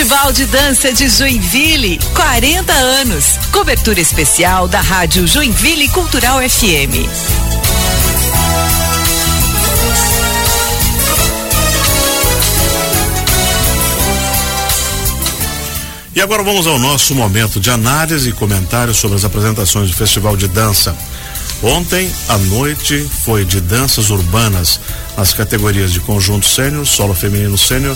Festival de Dança de Joinville, 40 anos. Cobertura especial da Rádio Joinville Cultural FM. E agora vamos ao nosso momento de análise e comentário sobre as apresentações do Festival de Dança. Ontem à noite foi de danças urbanas nas categorias de conjunto sênior, solo feminino sênior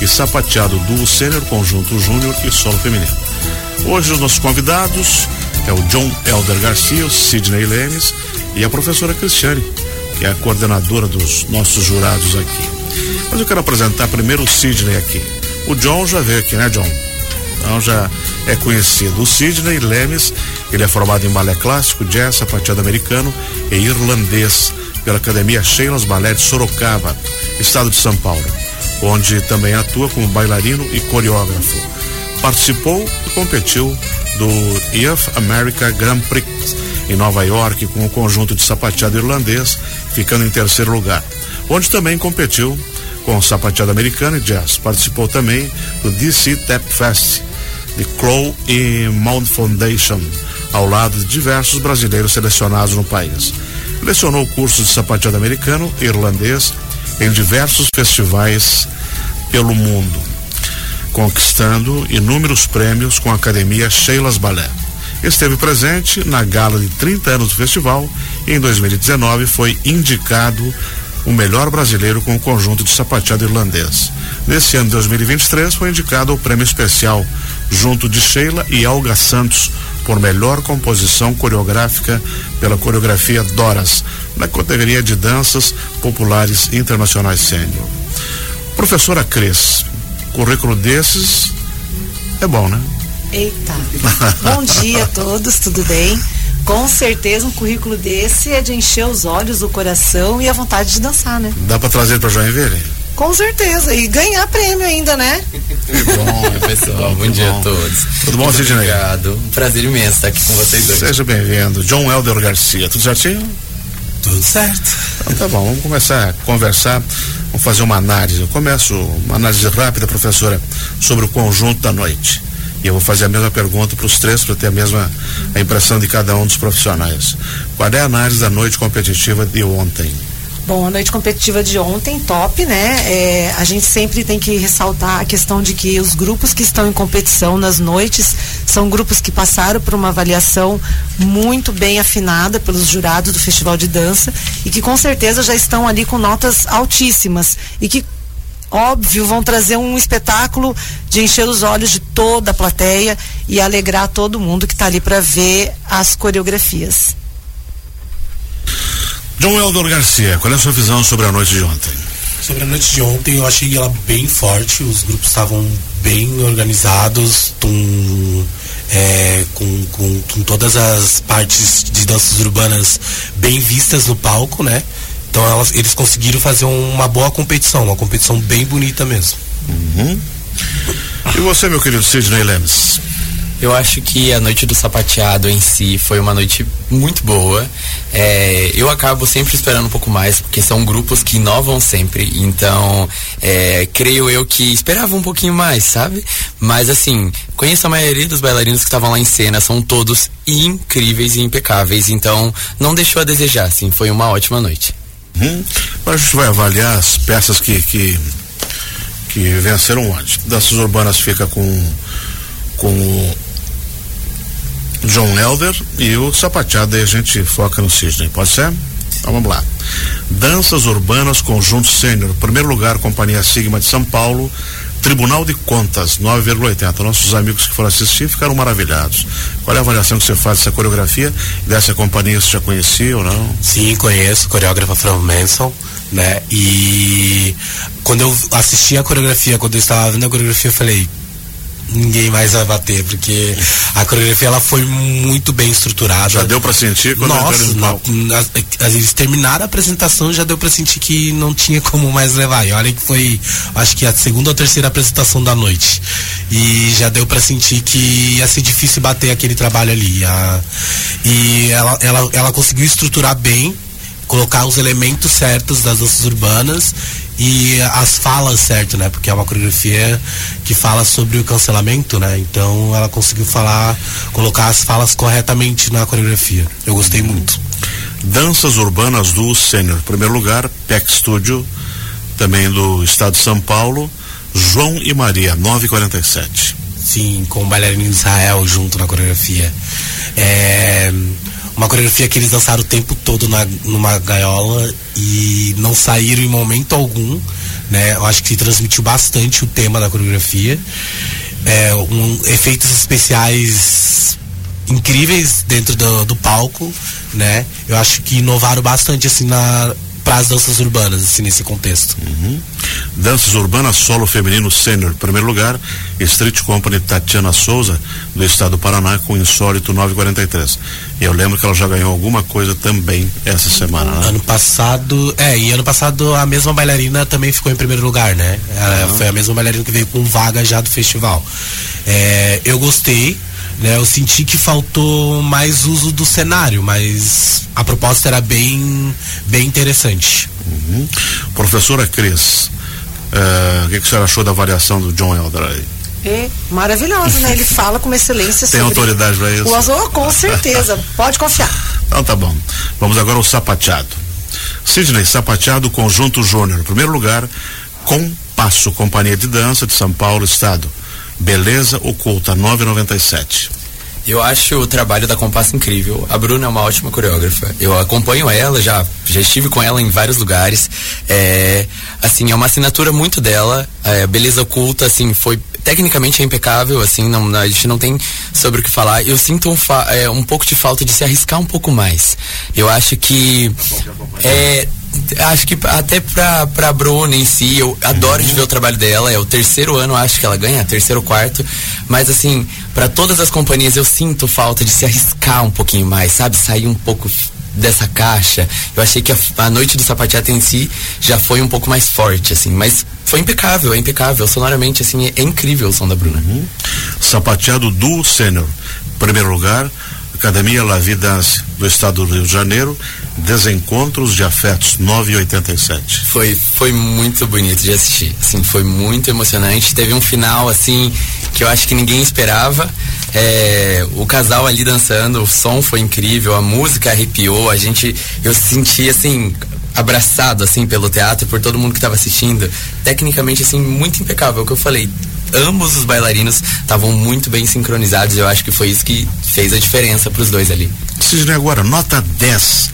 e sapateado duo sênior, conjunto júnior e solo feminino. Hoje os nossos convidados é o John Elder Garcia, o Sidney Lemes e a professora Cristiane, que é a coordenadora dos nossos jurados aqui. Mas eu quero apresentar primeiro o Sidney aqui. O John já veio aqui, né, John? Então já é conhecido. O Sidney Lemes, ele é formado em balé clássico, jazz, sapateado americano e irlandês pela Academia Sheilas Ballet de Sorocaba, estado de São Paulo, onde também atua como bailarino e coreógrafo. Participou e competiu do Youth America Grand Prix em Nova York com o conjunto de sapateado irlandês, ficando em terceiro lugar, onde também competiu com sapateado americano e jazz. Participou também do DC Tap Fest de Crow e Mount Foundation, ao lado de diversos brasileiros selecionados no país. Lecionou cursos de sapateado americano e irlandês em diversos festivais pelo mundo, conquistando inúmeros prêmios com a Academia Sheilas Ballet. Esteve presente na gala de 30 anos do festival e em 2019 foi indicado o melhor brasileiro com o conjunto de sapateado irlandês. Nesse ano de 2023 foi indicado o prêmio especial junto de Sheila e Alga Santos por melhor composição coreográfica pela coreografia Doras, na categoria de danças populares internacionais sênior. Professora Cris, currículo desses é bom, né? Eita. bom dia a todos, tudo bem? Com certeza um currículo desse é de encher os olhos, o coração e a vontade de dançar, né? Dá para trazer para Joinville? Com certeza. E ganhar prêmio ainda, né? Bom, pessoal. Bom, dia a todos. Tudo bom, Sidney? Obrigado. Um prazer imenso estar aqui com vocês hoje. Seja bem-vindo. John Helder Garcia, tudo certinho? Tudo certo. Então tá bom, vamos começar a conversar, vamos fazer uma análise. Eu começo uma análise rápida, professora, sobre o conjunto da noite. E eu vou fazer a mesma pergunta para os três, para ter a mesma a impressão de cada um dos profissionais. Qual é a análise da noite competitiva de ontem? Bom, a noite competitiva de ontem, top, né? É, a gente sempre tem que ressaltar a questão de que os grupos que estão em competição nas noites são grupos que passaram por uma avaliação muito bem afinada pelos jurados do Festival de Dança e que com certeza já estão ali com notas altíssimas e que óbvio, vão trazer um espetáculo de encher os olhos de toda a plateia e alegrar todo mundo que está ali para ver as coreografias. João Eldor Garcia, qual é a sua visão sobre a noite de ontem? Sobre a noite de ontem, eu achei ela bem forte, os grupos estavam bem organizados, com, é, com, com, com todas as partes de danças urbanas bem vistas no palco, né? Então elas, eles conseguiram fazer uma boa competição, uma competição bem bonita mesmo. Uhum. E você, meu querido Sidney Lemes? Eu acho que a noite do sapateado em si foi uma noite muito boa. É, eu acabo sempre esperando um pouco mais, porque são grupos que inovam sempre. Então, é, creio eu que esperava um pouquinho mais, sabe? Mas assim, conheço a maioria dos bailarinos que estavam lá em cena, são todos incríveis e impecáveis. Então, não deixou a desejar, assim, foi uma ótima noite. Hum. A gente vai avaliar as peças que, que, que venceram antes. Danças urbanas fica com, com John Elder e o sapateado aí a gente foca no Sidney, pode ser? Então vamos lá. Danças Urbanas Conjunto Sênior. Primeiro lugar, Companhia Sigma de São Paulo. Tribunal de Contas, 9,80. Nossos amigos que foram assistir ficaram maravilhados. Qual é a avaliação que você faz dessa coreografia dessa companhia? Você já conhecia ou não? Sim, conheço, coreógrafa Fran Manson, né? E quando eu assisti a coreografia, quando eu estava vendo a coreografia, eu falei, ninguém mais vai bater, porque a coreografia ela foi muito bem estruturada. Já deu para sentir quando Nossa, na, eles terminaram a apresentação já deu para sentir que não tinha como mais levar. E olha que foi, acho que a segunda ou terceira apresentação da noite. E já deu para sentir que ia ser difícil bater aquele trabalho ali. A, e ela, ela, ela conseguiu estruturar bem colocar os elementos certos das danças urbanas e as falas certas, né? Porque é uma coreografia que fala sobre o cancelamento, né? Então ela conseguiu falar, colocar as falas corretamente na coreografia. Eu gostei muito. Danças Urbanas do Sênior. Primeiro lugar, PEC Studio, também do estado de São Paulo, João e Maria, 947. Sim, com o bailarino Israel junto na coreografia. É uma coreografia que eles dançaram o tempo todo na, numa gaiola e não saíram em momento algum, né? Eu acho que transmitiu bastante o tema da coreografia. É, um, efeitos especiais incríveis dentro do, do palco, né? Eu acho que inovaram bastante assim na para as danças urbanas, assim, nesse contexto. Uhum. Danças urbanas solo feminino sênior. Primeiro lugar, Street Company Tatiana Souza, do estado do Paraná, com insólito 943. E eu lembro que ela já ganhou alguma coisa também essa semana. Né? Ano passado, é, e ano passado a mesma bailarina também ficou em primeiro lugar, né? Ela uhum. Foi a mesma bailarina que veio com vaga já do festival. É, eu gostei, né, eu senti que faltou mais uso do cenário, mas a proposta era bem, bem interessante. Uhum. Professora Cris, é, o que, que você achou da avaliação do John Elder É maravilhoso, né? Ele fala com excelência Tem autoridade para isso? O azul, com certeza, pode confiar. Então tá bom. Vamos agora ao sapateado. Sidney, sapateado Conjunto Júnior. Primeiro lugar, com Passo, Companhia de Dança de São Paulo, Estado. Beleza Oculta, 997. Eu acho o trabalho da Compasso incrível. A Bruna é uma ótima coreógrafa. Eu acompanho ela, já, já estive com ela em vários lugares. É, assim, é uma assinatura muito dela. É, beleza oculta, assim, foi tecnicamente é impecável, assim, não, a gente não tem sobre o que falar. Eu sinto um, é, um pouco de falta de se arriscar um pouco mais. Eu acho que é, acho que até pra, pra Bruna em si, eu adoro de ver o trabalho dela. É o terceiro ano, acho que ela ganha, terceiro quarto. Mas assim, para todas as companhias eu sinto falta de se arriscar um pouquinho mais, sabe? Sair um pouco dessa caixa. Eu achei que a, a noite do sapateado em si já foi um pouco mais forte, assim, mas foi impecável, é impecável. Sonoramente, assim, é, é incrível o som da Bruna. Uhum. Sapateado do Sênior. Primeiro lugar, Academia La Vie Dance do Estado do Rio de Janeiro, Desencontros de Afetos 987. Foi foi muito bonito de assistir, assim, foi muito emocionante. Teve um final assim que eu acho que ninguém esperava. É, o casal ali dançando, o som foi incrível, a música arrepiou, a gente eu senti assim abraçado assim pelo teatro, por todo mundo que estava assistindo. Tecnicamente assim muito impecável, é o que eu falei ambos os bailarinos estavam muito bem sincronizados. Eu acho que foi isso que fez a diferença para os dois ali. Sidney, agora, nota 10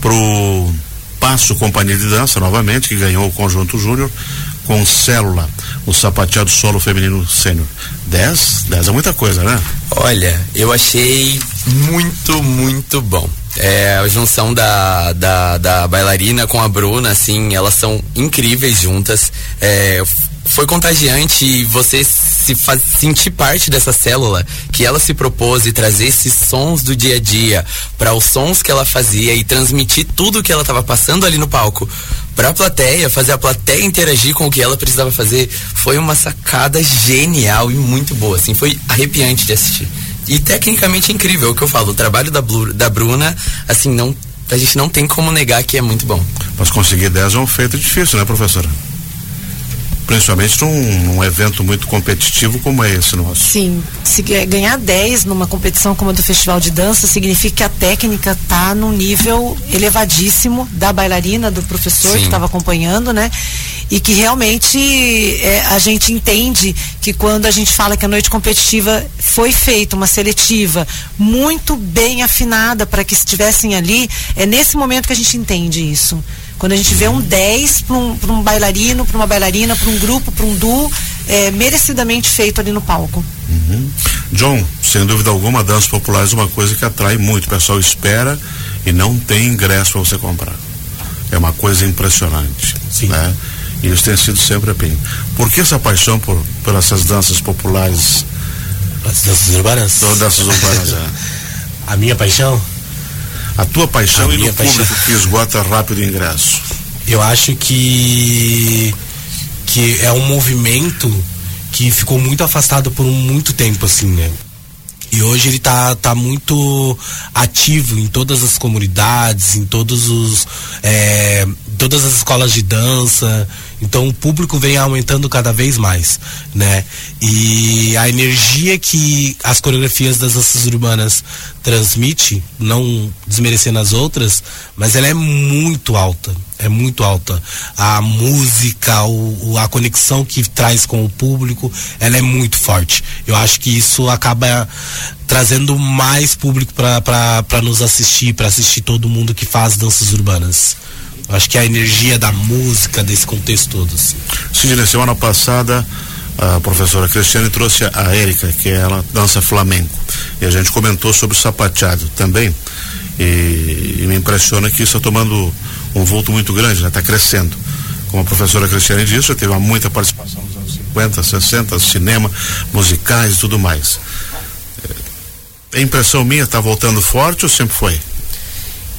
pro Passo Companhia de Dança, novamente, que ganhou o Conjunto Júnior com Célula, o sapateado solo feminino sênior. 10? 10 é muita coisa, né? Olha, eu achei muito, muito bom. É, a junção da, da, da, bailarina com a Bruna, assim, elas são incríveis juntas. É, foi contagiante e você se faz, sentir parte dessa célula que ela se propôs e trazer esses sons do dia a dia para os sons que ela fazia e transmitir tudo que ela estava passando ali no palco para a plateia, fazer a plateia interagir com o que ela precisava fazer, foi uma sacada genial e muito boa, assim, foi arrepiante de assistir. E tecnicamente incrível, é o que eu falo, o trabalho da, Blu, da Bruna, assim, não a gente não tem como negar que é muito bom. Mas conseguir 10 é um feito difícil, né, professora? Principalmente num, num, evento muito competitivo como é esse nosso. Sim, se ganhar 10 numa competição como a do Festival de Dança, significa que a técnica está num nível elevadíssimo da bailarina, do professor Sim. que estava acompanhando, né? E que realmente é, a gente entende que quando a gente fala que a noite competitiva foi feita, uma seletiva muito bem afinada para que estivessem ali, é nesse momento que a gente entende isso. Quando a gente vê um 10 para um, um bailarino, para uma bailarina, para um grupo, para um duo, é, merecidamente feito ali no palco. Uhum. John, sem dúvida alguma, danças populares é uma coisa que atrai muito. O pessoal espera e não tem ingresso para você comprar. É uma coisa impressionante. Sim. Né? E isso tem sido sempre assim. Por que essa paixão por, por essas danças populares? As danças urbanas? Danças urbanas, é. A minha paixão? A tua paixão a e do paixão. público que esgota rápido o ingresso? Eu acho que que é um movimento que ficou muito afastado por muito tempo assim, né? E hoje ele tá, tá muito ativo em todas as comunidades, em todos os. É, todas as escolas de dança. Então o público vem aumentando cada vez mais, né? E a energia que as coreografias das danças urbanas transmite, não desmerecendo as outras, mas ela é muito alta, é muito alta. A música, o, a conexão que traz com o público, ela é muito forte. Eu acho que isso acaba trazendo mais público para nos assistir, para assistir todo mundo que faz danças urbanas. Acho que é a energia da música, desse contexto todo. Assim. Sidney, semana passada a professora Cristiane trouxe a Érica, que ela dança flamenco. E a gente comentou sobre o sapateado também. E, e me impressiona que isso está tomando um vulto muito grande, está né? crescendo. Como a professora Cristiane disse, já teve muita participação nos anos 50, 60, cinema, musicais e tudo mais. É, a impressão minha está voltando forte ou sempre foi?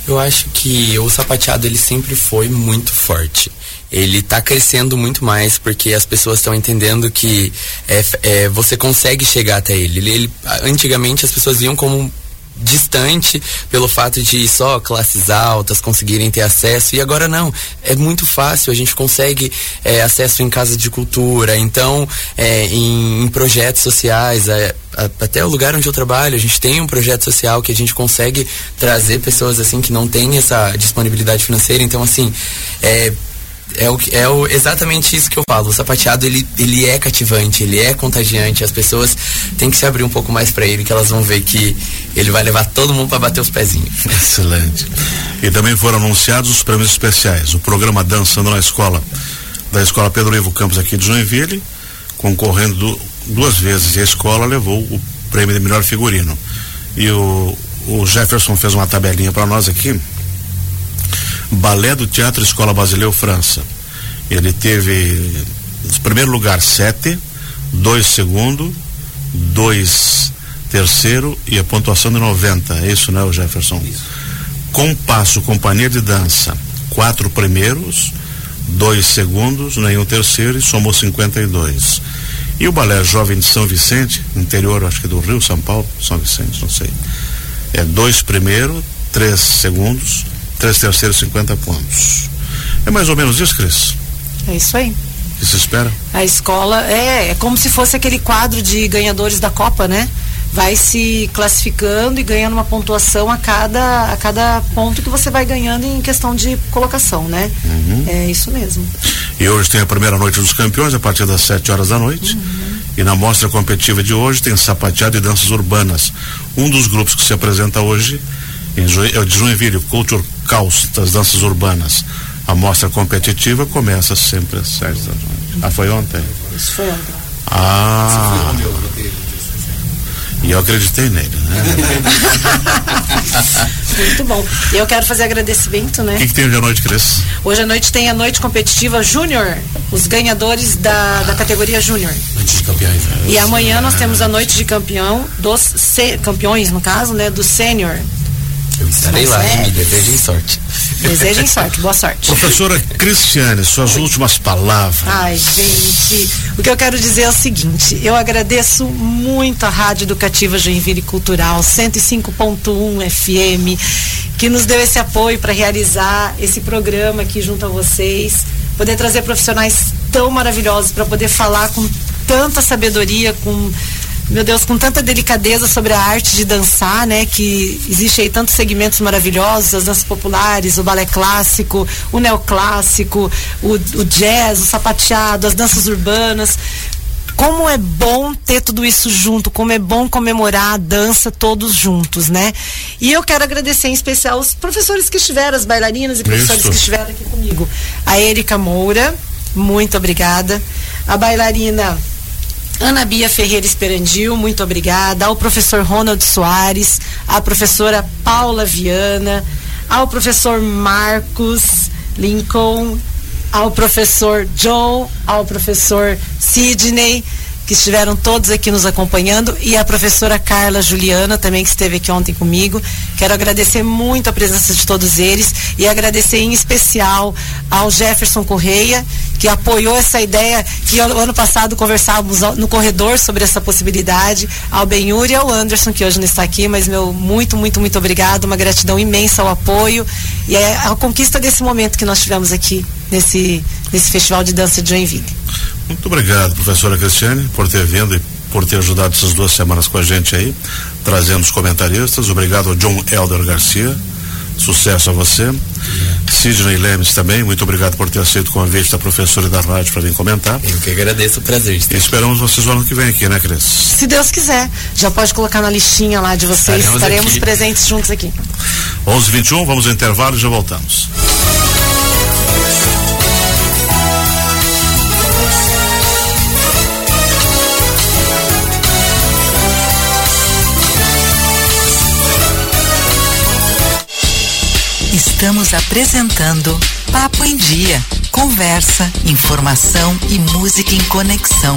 Eu acho que o sapateado ele sempre foi muito forte. Ele está crescendo muito mais porque as pessoas estão entendendo que é, é, você consegue chegar até ele. ele. ele. Antigamente as pessoas viam como distante pelo fato de só classes altas conseguirem ter acesso. E agora não. É muito fácil. A gente consegue é, acesso em casa de cultura então é, em, em, projetos sociais é, até o lugar onde eu trabalho a gente tem um projeto social que a gente consegue trazer pessoas assim que não têm essa disponibilidade financeira. Então assim é, o, é o, exatamente isso que eu falo. O sapateado ele, ele é cativante, ele é contagiante. As pessoas têm que se abrir um pouco mais para ele, que elas vão ver que ele vai levar todo mundo para bater os pezinhos. Excelente. E também foram anunciados os prêmios especiais. O programa Dançando na Escola, da Escola Pedro Ivo Campos aqui de Joinville, concorrendo do, duas vezes. E a escola levou o prêmio de melhor figurino. E o, o Jefferson fez uma tabelinha para nós aqui Balé do Teatro Escola Basileu França. Ele teve, em primeiro lugar, sete, dois segundo, dois terceiro e a pontuação de 90. É isso, né, Jefferson? Isso. Compasso, companhia de dança, quatro primeiros, dois segundos, nenhum terceiro e somou 52. E o Balé Jovem de São Vicente, interior, acho que do Rio, São Paulo, São Vicente, não sei. É dois primeiros, três segundos, três terceiros, 50 pontos. É mais ou menos isso, Cris? É isso aí. O que se espera? A escola é, é como se fosse aquele quadro de ganhadores da Copa, né? Vai se classificando e ganhando uma pontuação a cada, a cada ponto que você vai ganhando em questão de colocação, né? Uhum. É isso mesmo. E hoje tem a primeira noite dos campeões a partir das 7 horas da noite. Uhum. E na mostra competitiva de hoje tem sapateado e danças urbanas. Um dos grupos que se apresenta hoje é de Joinville, Culture Caos das danças urbanas. A mostra competitiva começa sempre às sete da noite. Ah, foi ontem? Isso foi ontem. Ah. E eu acreditei nele, né? Muito bom. E eu quero fazer agradecimento, né? O que, que, tem hoje à noite, Cris? Hoje à noite tem a noite competitiva Júnior, os ganhadores da, da categoria Júnior. Noite de campeões. Né? E amanhã nós temos a noite de campeão, dos campeões, no caso, né? Do sênior. Eu estarei lá, é. me desejem sorte. Desejem sorte, boa sorte. Professora Cristiane, suas últimas palavras. Ai, gente, o que eu quero dizer é o seguinte: eu agradeço muito a Rádio Educativa Joinville Cultural 105.1 FM, que nos deu esse apoio para realizar esse programa aqui junto a vocês, poder trazer profissionais tão maravilhosos para poder falar com tanta sabedoria, com meu Deus, com tanta delicadeza sobre a arte de dançar, né? Que existe aí tantos segmentos maravilhosos, as danças populares, o balé clássico, o neoclássico, o, o jazz, o sapateado, as danças urbanas. Como é bom ter tudo isso junto, como é bom comemorar a dança todos juntos, né? E eu quero agradecer em especial os professores que estiveram, as bailarinas e professores isso. que estiveram aqui comigo. A Erika Moura, muito obrigada. A bailarina Ana Bia Ferreira Esperandil, muito obrigada. Ao professor Ronald Soares, à professora Paula Viana, ao professor Marcos Lincoln, ao professor Joe, ao professor Sidney, que estiveram todos aqui nos acompanhando, e a professora Carla Juliana, também que esteve aqui ontem comigo, Quero agradecer muito a presença de todos eles e agradecer em especial ao Jefferson Correia, que apoiou essa ideia que ano passado conversávamos no corredor sobre essa possibilidade, ao Benhur e ao Anderson, que hoje não está aqui, mas meu muito, muito, muito obrigado, uma gratidão imensa ao apoio e é a conquista desse momento que nós tivemos aqui nesse, nesse Festival de Dança de Joinville. Muito obrigado, professora Cristiane, por ter vindo e por ter ajudado essas duas semanas com a gente aí, trazendo os comentaristas. Obrigado ao John Elder Garcia. Sucesso a você. Sidney Lemes também, muito obrigado por ter aceito o convite da professora e da rádio para vir comentar. Eu que agradeço o prazer. E esperamos vocês no ano que vem aqui, né, Cris? Se Deus quiser, já pode colocar na listinha lá de vocês. Estaremos, Estaremos presentes juntos aqui. 11:21, vamos ao intervalo e já voltamos. Estamos apresentando Papo em Dia. Conversa, informação e música em conexão.